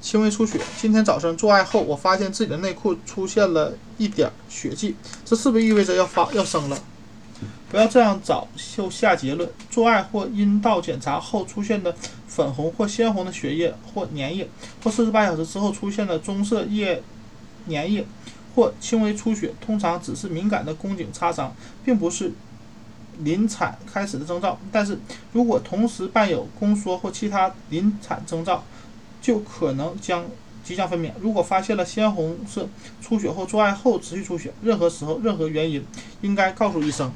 轻微出血。今天早上做爱后，我发现自己的内裤出现了一点血迹，这是不是意味着要发要生了？不要这样早就下结论。做爱或阴道检查后出现的粉红或鲜红的血液或粘液，或四十八小时之后出现的棕色液粘液或轻微出血，通常只是敏感的宫颈擦伤，并不是临产开始的征兆。但是如果同时伴有宫缩或其他临产征兆，就可能将即将分娩。如果发现了鲜红色出血或做爱后持续出血，任何时候、任何原因，应该告诉医生。